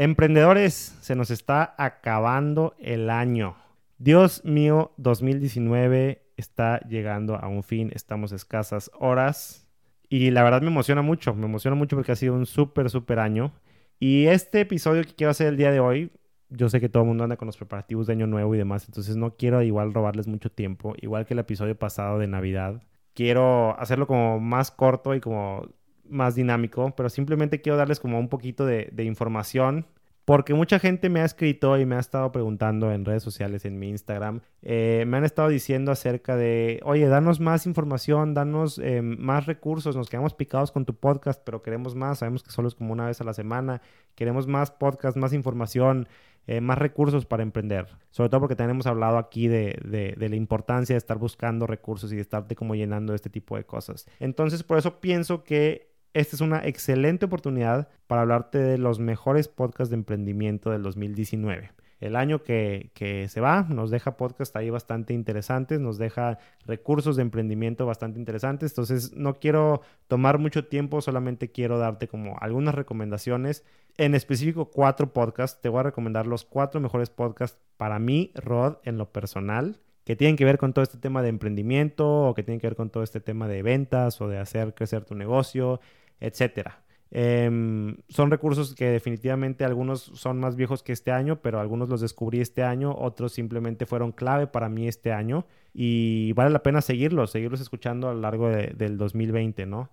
Emprendedores, se nos está acabando el año. Dios mío, 2019 está llegando a un fin, estamos escasas horas y la verdad me emociona mucho, me emociona mucho porque ha sido un súper, súper año. Y este episodio que quiero hacer el día de hoy, yo sé que todo el mundo anda con los preparativos de Año Nuevo y demás, entonces no quiero igual robarles mucho tiempo, igual que el episodio pasado de Navidad. Quiero hacerlo como más corto y como más dinámico, pero simplemente quiero darles como un poquito de, información porque mucha gente me ha escrito y me ha estado preguntando en redes sociales, en mi Instagram, eh, me han estado diciendo acerca de, oye, danos más información, danos eh, más recursos, nos quedamos picados con tu podcast, pero queremos más, sabemos que solo es como una vez a la semana, queremos más podcast, más información, eh, más recursos para emprender. Sobre todo porque tenemos hablado aquí de, de, la importancia de estar buscando recursos y de estarte como llenando este tipo de cosas. Entonces, por eso pienso que esta es una excelente oportunidad para hablarte de los mejores podcasts de emprendimiento del 2019. El año que, se va nos deja podcasts ahí bastante interesantes, nos deja recursos de emprendimiento bastante interesantes. Entonces no quiero tomar mucho tiempo, solamente quiero darte como algunas recomendaciones. En específico cuatro podcasts. Te voy a recomendar los cuatro mejores podcasts para mí, Rod, en lo personal que tienen que ver con todo este tema de emprendimiento o que tienen que ver con todo este tema de ventas o de hacer crecer tu negocio, etcétera. Em, son recursos que definitivamente algunos son más viejos que este año, pero algunos los descubrí este año, otros simplemente fueron clave para mí este año y vale la pena seguirlos, seguirlos escuchando a lo largo del 2020, ¿no?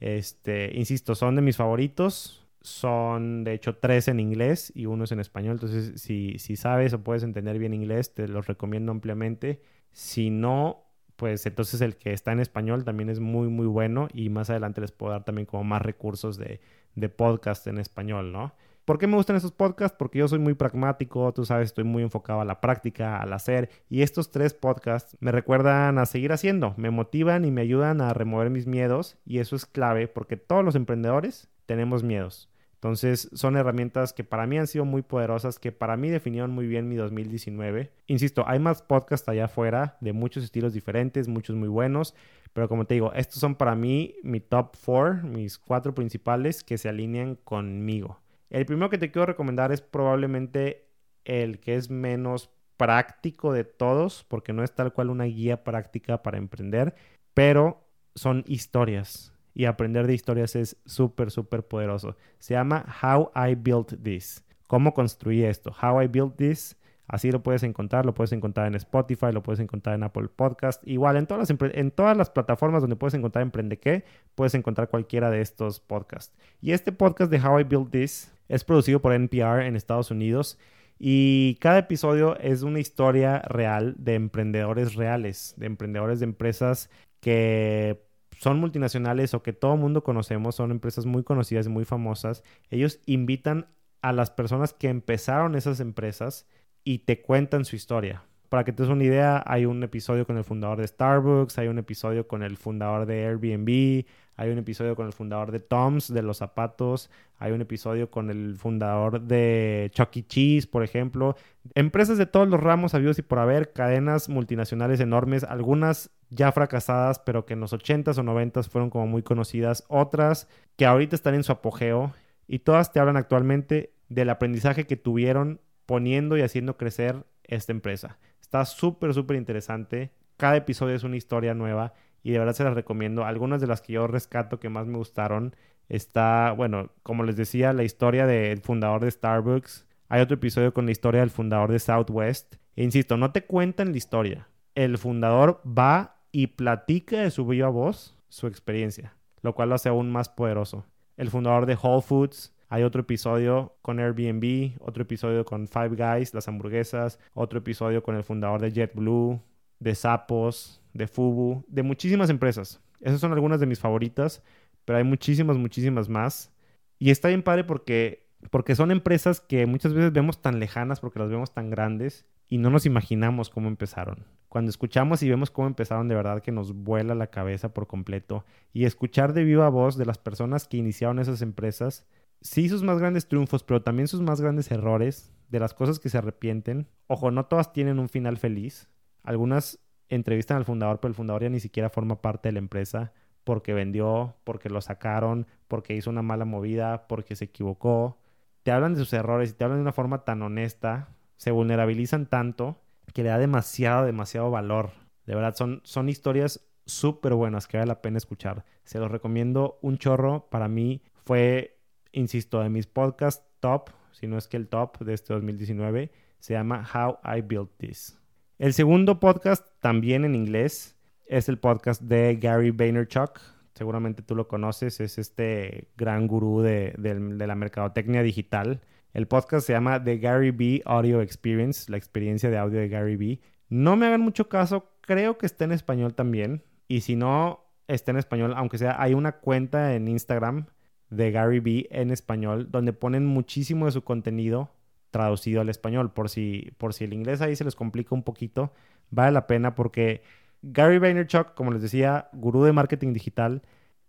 Este, insisto, son de mis favoritos, son de hecho tres en inglés y uno es en español. Entonces, si, si sabes o puedes entender bien inglés, te los recomiendo ampliamente. Si no, pues entonces el que está en español también es muy, muy bueno y más adelante les puedo dar también como más recursos de, de podcast en español, ¿no? ¿Por qué me gustan esos podcasts? Porque yo soy muy pragmático, tú sabes, estoy muy enfocado a la práctica, al hacer, y estos tres podcasts me recuerdan a seguir haciendo, me motivan y me ayudan a remover mis miedos, y eso es clave porque todos los emprendedores tenemos miedos. Entonces son herramientas que para mí han sido muy poderosas, que para mí definieron muy bien mi 2019. Insisto, hay más podcasts allá afuera de muchos estilos diferentes, muchos muy buenos, pero como te digo, estos son para mí mi top 4, mis cuatro principales que se alinean conmigo. El primero que te quiero recomendar es probablemente el que es menos práctico de todos, porque no es tal cual una guía práctica para emprender, pero son historias y aprender de historias es súper, súper poderoso. Se llama How I Built This. ¿Cómo construí esto? How I Built This. Así lo puedes encontrar, lo puedes encontrar en Spotify, lo puedes encontrar en Apple Podcast. Igual en todas las, en todas las plataformas donde puedes encontrar Emprende qué, puedes encontrar cualquiera de estos podcasts. Y este podcast de How I Built This es producido por NPR en Estados Unidos y cada episodio es una historia real de emprendedores reales, de emprendedores de empresas que son multinacionales o que todo el mundo conocemos, son empresas muy conocidas y muy famosas, ellos invitan a las personas que empezaron esas empresas y te cuentan su historia. Para que te des una idea, hay un episodio con el fundador de Starbucks, hay un episodio con el fundador de Airbnb, hay un episodio con el fundador de Tom's, de los zapatos, hay un episodio con el fundador de Chuck E. Cheese, por ejemplo. Empresas de todos los ramos habidos y por haber, cadenas multinacionales enormes, algunas ya fracasadas, pero que en los 80s o 90s fueron como muy conocidas, otras que ahorita están en su apogeo y todas te hablan actualmente del aprendizaje que tuvieron poniendo y haciendo crecer esta empresa. Está súper, súper interesante. Cada episodio es una historia nueva y de verdad se las recomiendo. Algunas de las que yo rescato que más me gustaron está, bueno, como les decía, la historia del fundador de Starbucks. Hay otro episodio con la historia del fundador de Southwest. E insisto, no te cuentan la historia. El fundador va y platica de su viva voz su experiencia, lo cual lo hace aún más poderoso. El fundador de Whole Foods, hay otro episodio con Airbnb, otro episodio con Five Guys, las hamburguesas, otro episodio con el fundador de JetBlue, de Sapos, de Fubu, de muchísimas empresas. Esas son algunas de mis favoritas, pero hay muchísimas, muchísimas más. Y está bien padre porque, porque son empresas que muchas veces vemos tan lejanas porque las vemos tan grandes y no nos imaginamos cómo empezaron. Cuando escuchamos y vemos cómo empezaron, de verdad que nos vuela la cabeza por completo. Y escuchar de viva voz de las personas que iniciaron esas empresas, sí sus más grandes triunfos, pero también sus más grandes errores, de las cosas que se arrepienten. Ojo, no todas tienen un final feliz. Algunas entrevistan al fundador, pero el fundador ya ni siquiera forma parte de la empresa porque vendió, porque lo sacaron, porque hizo una mala movida, porque se equivocó te hablan de sus errores y te hablan de una forma tan honesta, se vulnerabilizan tanto que le da demasiado, demasiado valor. De verdad, son, son historias súper buenas que vale la pena escuchar. Se los recomiendo un chorro. Para mí fue, insisto, de mis podcasts top, si no es que el top de este 2019. Se llama How I Built This. El segundo podcast, también en inglés, es el podcast de Gary Vaynerchuk. Seguramente tú lo conoces, es este gran gurú de, de la mercadotecnia digital. El podcast se llama The Gary B Audio Experience, la experiencia de audio de Gary B. No me hagan mucho caso, creo que está en español también. Y si no está en español, aunque sea, hay una cuenta en Instagram de Gary B en español donde ponen muchísimo de su contenido traducido al español. Por si, por si el inglés ahí se les complica un poquito, vale la pena porque Gary Vaynerchuk, como les decía, gurú de marketing digital,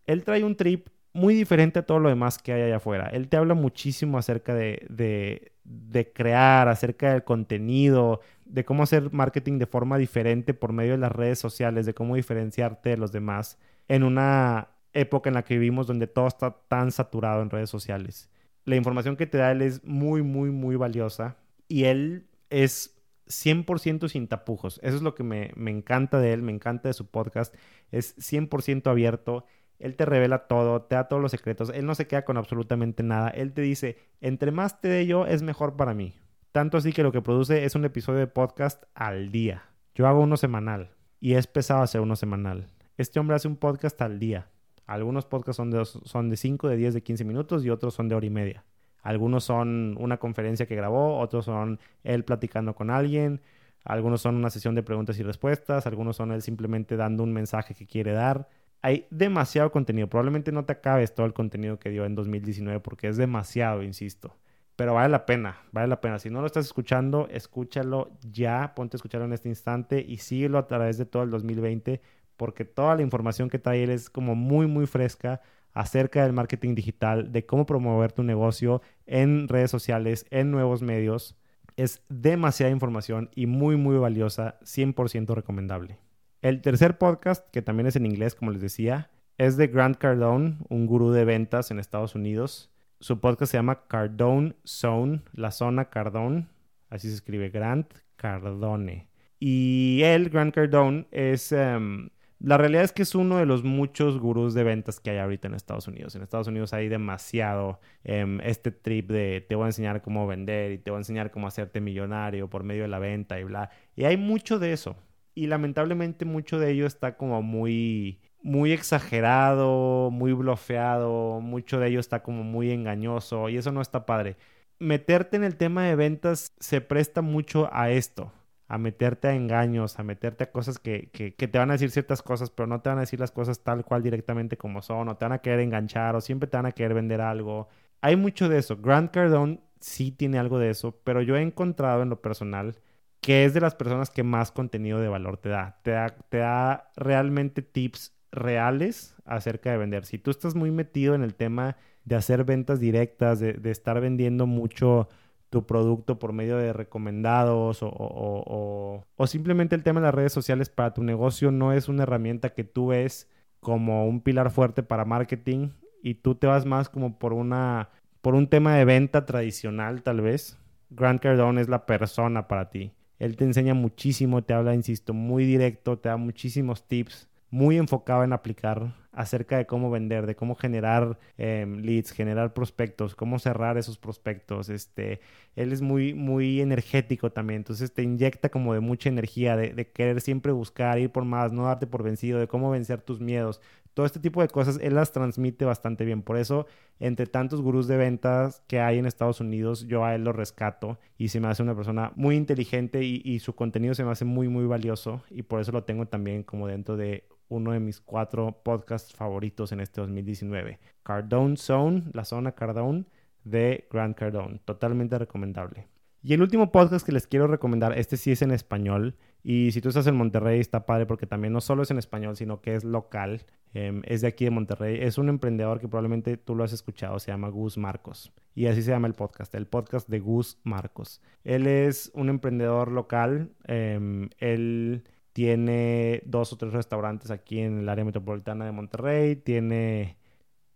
él trae un trip muy diferente a todo lo demás que hay allá afuera. Él te habla muchísimo acerca de, de, de, crear, acerca del contenido, de cómo hacer marketing de forma diferente por medio de las redes sociales, de cómo diferenciarte de los demás en una época en la que vivimos donde todo está tan saturado en redes sociales. La información que te da él es muy, muy, muy valiosa y él es 100% sin tapujos. Eso es lo que me, me encanta de él, me encanta de su podcast. Es 100% abierto él te revela todo, te da todos los secretos, Él no se queda con absolutamente nada. Él te dice, entre más te dé yo, es mejor para mí. Tanto así que lo que produce es un episodio de podcast al día. Yo hago uno semanal y es pesado hacer uno semanal. Este hombre hace un podcast al día. Algunos podcasts son de, son de 5, de 10, de 15 minutos y otros son de hora y media. Algunos son una conferencia que grabó, otros son él platicando con alguien, algunos son una sesión de preguntas y respuestas, algunos son él simplemente dando un mensaje que quiere dar hay demasiado contenido. Probablemente no te acabes todo el contenido que dio en 2019 porque es demasiado, insisto. Pero vale la pena, vale la pena. Si no lo estás escuchando, escúchalo ya, ponte a escucharlo en este instante y síguelo a través de todo el 2020 porque toda la información que trae él es como muy, muy fresca acerca del marketing digital, de cómo promover tu negocio en redes sociales, en nuevos medios. Es demasiada información y muy, muy valiosa, 100% recomendable. El tercer podcast, que también es en inglés, como les decía, es de Grant Cardone, un gurú de ventas en Estados Unidos. Su podcast se llama Cardone Zone, la zona Cardone. Así se escribe Grant Cardone. Y él, Grant Cardone, es... Em, la realidad es que es uno de los muchos gurús de ventas que hay ahorita en Estados Unidos. En Estados Unidos hay demasiado em, este trip de te voy a enseñar cómo vender y te voy a enseñar cómo hacerte millonario por medio de la venta y bla. Y hay mucho de eso y lamentablemente mucho de ello está como muy muy exagerado, muy blofeado, mucho de ello está como muy engañoso y eso no está padre. Meterte en el tema de ventas se presta mucho a esto, a meterte a engaños, a meterte a cosas que, que, que, te van a decir ciertas cosas, pero no te van a decir las cosas tal cual directamente como son, o te van a querer enganchar, o siempre te van a querer vender algo. Hay mucho de eso. Grant Cardone sí tiene algo de eso, pero yo he encontrado en lo personal que es de las personas que más contenido de valor te da. Te da, te da realmente tips reales acerca de vender. Si tú estás muy metido en el tema de hacer ventas directas, de, estar vendiendo mucho tu producto por medio de recomendados o, o, o, simplemente el tema de las redes sociales para tu negocio no es una herramienta que tú ves como un pilar fuerte para marketing y tú te vas más como por una por un tema de venta tradicional tal vez. Grant Cardone es la persona para ti. Él te enseña muchísimo, te habla, insisto, muy directo, te da muchísimos tips, muy enfocado en aplicar acerca de cómo vender, de cómo generar em, leads, generar prospectos, cómo cerrar esos prospectos. Este, él es muy, muy energético también, entonces te inyecta como de mucha energía, de, querer siempre buscar, ir por más, no darte por vencido, de cómo vencer tus miedos. Todo este tipo de cosas él las transmite bastante bien. Por eso, entre tantos gurús de ventas que hay en Estados Unidos, yo a él lo rescato y se me hace una persona muy inteligente y su contenido se me hace muy, muy valioso. Y por eso lo tengo también como dentro de uno de mis cuatro podcasts favoritos en este 2019. Cardone Zone, la zona Cardone de Grant Cardone. Totalmente recomendable. Y el último podcast que les quiero recomendar, este sí es en español. Y si tú estás en Monterrey, está padre porque también no solo es en español, sino que es local. Em, es de aquí de Monterrey. Es un emprendedor que probablemente tú lo has escuchado. Se llama Gus Marcos. Y así se llama el podcast, el podcast de Gus Marcos. Él es un emprendedor local. Em, él tiene dos o tres restaurantes aquí en el área metropolitana de Monterrey. Tiene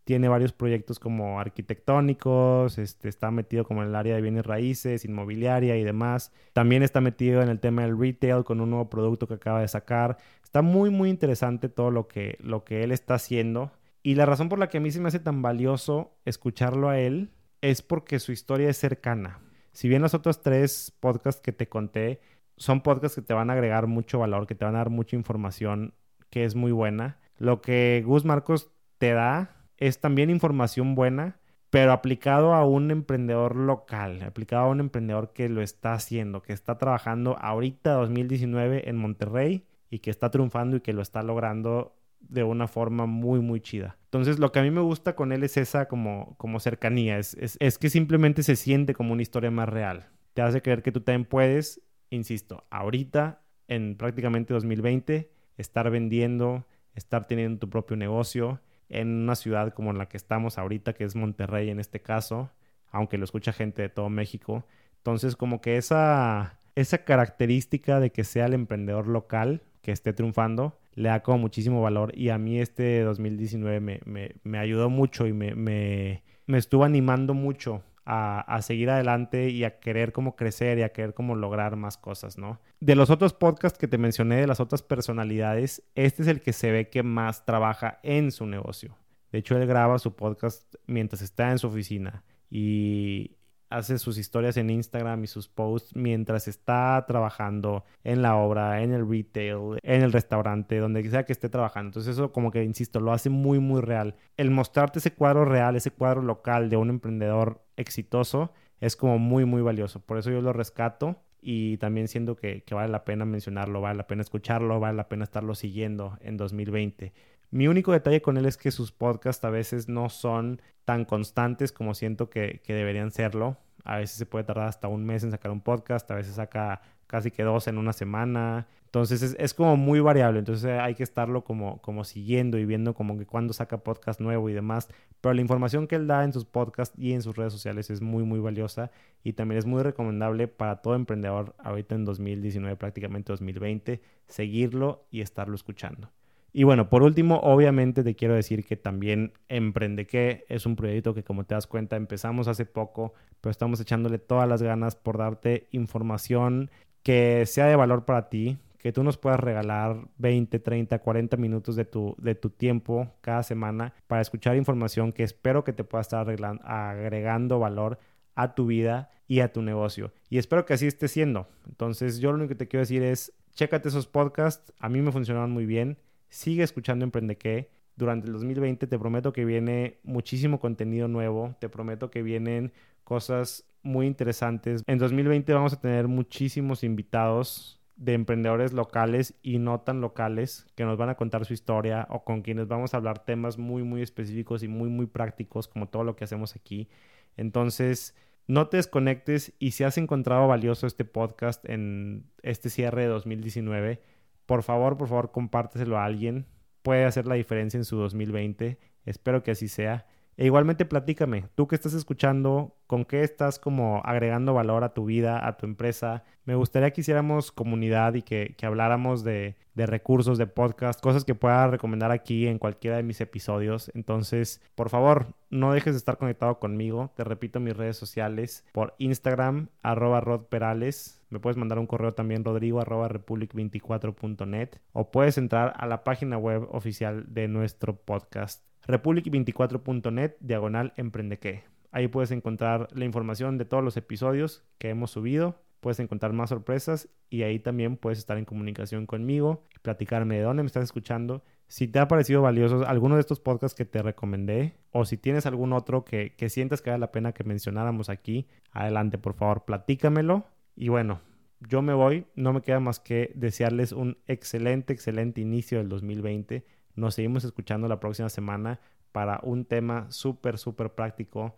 tiene varios proyectos como arquitectónicos, este, está metido como en el área de bienes raíces, inmobiliaria y demás. También está metido en el tema del retail con un nuevo producto que acaba de sacar. Está muy, muy interesante todo lo que, lo que él está haciendo. Y la razón por la que a mí se me hace tan valioso escucharlo a él es porque su historia es cercana. Si bien los otros tres podcasts que te conté son podcasts que te van a agregar mucho valor, que te van a dar mucha información que es muy buena, lo que Gus Marcos te da es también información buena, pero aplicado a un emprendedor local, aplicado a un emprendedor que lo está haciendo, que está trabajando ahorita 2019 en Monterrey y que está triunfando y que lo está logrando de una forma muy, muy chida. Entonces, lo que a mí me gusta con él es esa como, como cercanía, es, es, es que simplemente se siente como una historia más real. Te hace creer que tú también puedes, insisto, ahorita, en prácticamente 2020, estar vendiendo, estar teniendo tu propio negocio en una ciudad como la que estamos ahorita, que es Monterrey en este caso, aunque lo escucha gente de todo México. Entonces, como que esa, esa característica de que sea el emprendedor local que esté triunfando, le da como muchísimo valor. Y a mí este 2019 me, me, me ayudó mucho y me, me, me estuvo animando mucho a, seguir adelante y a querer como crecer y a querer como lograr más cosas, ¿no? De los otros podcasts que te mencioné, de las otras personalidades, este es el que se ve que más trabaja en su negocio. De hecho, él graba su podcast mientras está en su oficina y, hace sus historias en Instagram y sus posts mientras está trabajando en la obra, en el retail, en el restaurante, donde sea que esté trabajando. Entonces eso como que, insisto, lo hace muy, muy real. El mostrarte ese cuadro real, ese cuadro local de un emprendedor exitoso, es como muy, muy valioso. Por eso yo lo rescato y también siento que, que vale la pena mencionarlo, vale la pena escucharlo, vale la pena estarlo siguiendo en 2020. Mi único detalle con él es que sus podcasts a veces no son tan constantes como siento que, deberían serlo. A veces se puede tardar hasta un mes en sacar un podcast, a veces saca casi que dos en una semana. Entonces es, como muy variable, entonces hay que estarlo como, como siguiendo y viendo como que cuando saca podcast nuevo y demás. Pero la información que él da en sus podcasts y en sus redes sociales es muy muy valiosa y también es muy recomendable para todo emprendedor ahorita en 2019, prácticamente 2020, seguirlo y estarlo escuchando. Y bueno, por último, obviamente te quiero decir que también Emprende que es un proyecto que como te das cuenta empezamos hace poco, pero estamos echándole todas las ganas por darte información que sea de valor para ti, que tú nos puedas regalar 20, 30, 40 minutos de tu, de tu tiempo cada semana para escuchar información que espero que te pueda estar agregando valor a tu vida y a tu negocio. Y espero que así esté siendo. Entonces yo lo único que te quiero decir es, chécate esos podcasts, a mí me funcionaron muy bien Sigue escuchando Emprende qué. Durante el 2020 te prometo que viene muchísimo contenido nuevo. Te prometo que vienen cosas muy interesantes. En 2020 vamos a tener muchísimos invitados de emprendedores locales y no tan locales que nos van a contar su historia o con quienes vamos a hablar temas muy muy específicos y muy muy prácticos como todo lo que hacemos aquí. Entonces, no te desconectes y si has encontrado valioso este podcast en este cierre de 2019, por favor, por favor, compárteselo a alguien. Puede hacer la diferencia en su 2020. Espero que así sea. E igualmente platícame, tú que estás escuchando, con qué estás como agregando valor a tu vida, a tu empresa. Me gustaría que hiciéramos comunidad y que, que habláramos de, de, recursos, de podcast, cosas que pueda recomendar aquí en cualquiera de mis episodios. Entonces, por favor, no dejes de estar conectado conmigo. Te repito mis redes sociales por Instagram, arroba rodperales. Me puedes mandar un correo también, rodrigo arroba republic24.net o puedes entrar a la página web oficial de nuestro podcast republic24.net diagonal emprendeque. Ahí puedes encontrar la información de todos los episodios que hemos subido, puedes encontrar más sorpresas y ahí también puedes estar en comunicación conmigo, platicarme de dónde me estás escuchando, si te ha parecido valioso alguno de estos podcasts que te recomendé o si tienes algún otro que, que sientas que vale la pena que mencionáramos aquí, adelante por favor, platícamelo. Y bueno, yo me voy, no me queda más que desearles un excelente, excelente inicio del 2020 nos seguimos escuchando la próxima semana para un tema súper, súper práctico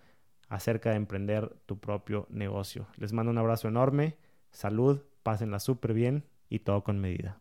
acerca de emprender tu propio negocio. Les mando un abrazo enorme, salud, pásenla súper bien y todo con medida.